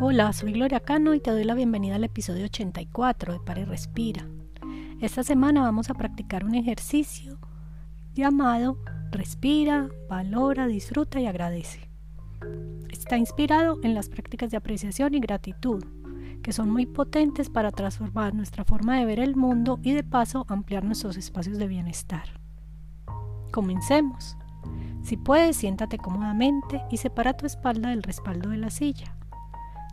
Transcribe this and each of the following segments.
Hola, soy Gloria Cano y te doy la bienvenida al episodio 84 de Pare Respira. Esta semana vamos a practicar un ejercicio llamado Respira, valora, disfruta y agradece. Está inspirado en las prácticas de apreciación y gratitud, que son muy potentes para transformar nuestra forma de ver el mundo y de paso ampliar nuestros espacios de bienestar. Comencemos. Si puedes, siéntate cómodamente y separa tu espalda del respaldo de la silla.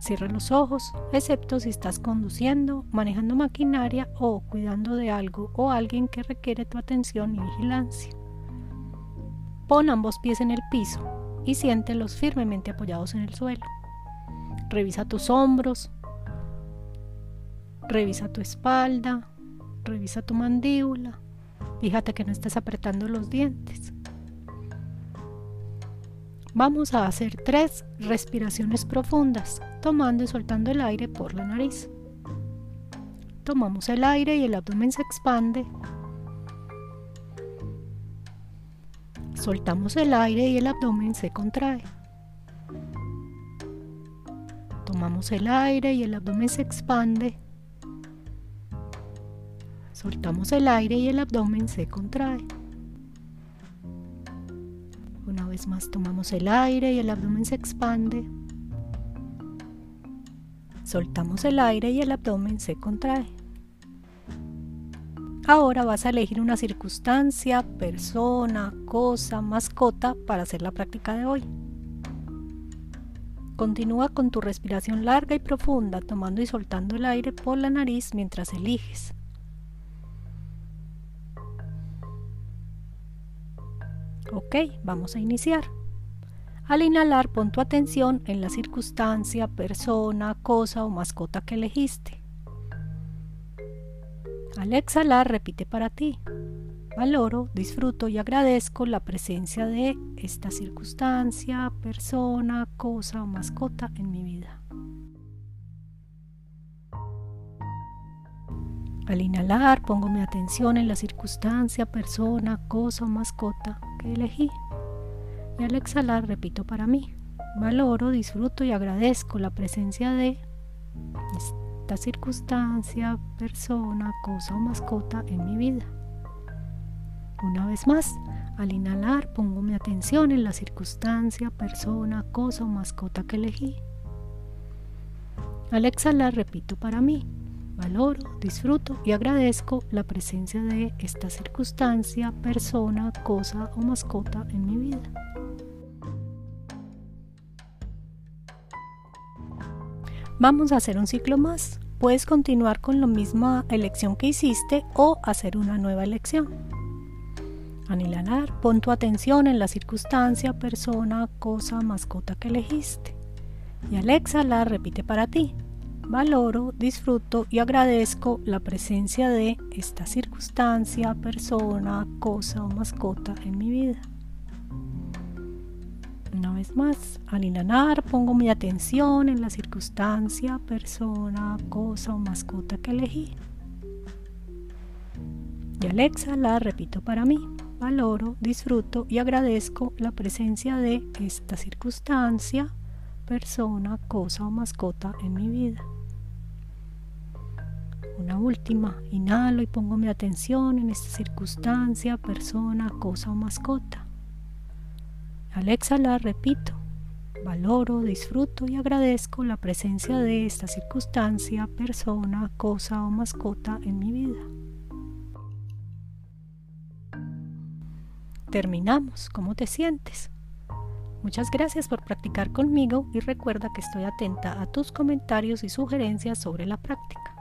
Cierra los ojos, excepto si estás conduciendo, manejando maquinaria o cuidando de algo o alguien que requiere tu atención y vigilancia. Pon ambos pies en el piso y siéntelos firmemente apoyados en el suelo. Revisa tus hombros, revisa tu espalda, revisa tu mandíbula. Fíjate que no estés apretando los dientes. Vamos a hacer tres respiraciones profundas, tomando y soltando el aire por la nariz. Tomamos el aire y el abdomen se expande. Soltamos el aire y el abdomen se contrae. Tomamos el aire y el abdomen se expande. Soltamos el aire y el abdomen se contrae. Vez más tomamos el aire y el abdomen se expande. Soltamos el aire y el abdomen se contrae. Ahora vas a elegir una circunstancia, persona, cosa, mascota para hacer la práctica de hoy. Continúa con tu respiración larga y profunda, tomando y soltando el aire por la nariz mientras eliges. Ok, vamos a iniciar. Al inhalar, pon tu atención en la circunstancia, persona, cosa o mascota que elegiste. Al exhalar, repite para ti. Valoro, disfruto y agradezco la presencia de esta circunstancia, persona, cosa o mascota en mi vida. Al inhalar, pongo mi atención en la circunstancia, persona, cosa o mascota elegí. Y al exhalar, repito para mí. Valoro, disfruto y agradezco la presencia de esta circunstancia, persona, cosa o mascota en mi vida. Una vez más, al inhalar, pongo mi atención en la circunstancia, persona, cosa o mascota que elegí. Al exhalar, repito para mí valoro, disfruto y agradezco la presencia de esta circunstancia, persona, cosa o mascota en mi vida. Vamos a hacer un ciclo más. Puedes continuar con la misma elección que hiciste o hacer una nueva elección. Anilanar, pon tu atención en la circunstancia, persona, cosa, mascota que elegiste. Y al exhalar, repite para ti valoro, disfruto y agradezco la presencia de esta circunstancia, persona, cosa o mascota en mi vida. Una vez más, al inhalar pongo mi atención en la circunstancia, persona, cosa o mascota que elegí. Y al exhalar repito para mí, valoro, disfruto y agradezco la presencia de esta circunstancia, persona, cosa o mascota en mi vida. Una última, inhalo y pongo mi atención en esta circunstancia, persona, cosa o mascota. Al exhalar repito, valoro, disfruto y agradezco la presencia de esta circunstancia, persona, cosa o mascota en mi vida. Terminamos. ¿Cómo te sientes? Muchas gracias por practicar conmigo y recuerda que estoy atenta a tus comentarios y sugerencias sobre la práctica.